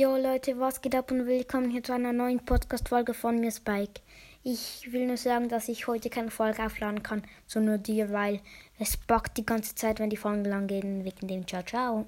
Jo Leute, was geht ab und willkommen hier zu einer neuen Podcast-Folge von mir, Spike. Ich will nur sagen, dass ich heute keine Folge aufladen kann, sondern nur dir, weil es backt die ganze Zeit, wenn die Folgen lang gehen, wegen dem Ciao Ciao.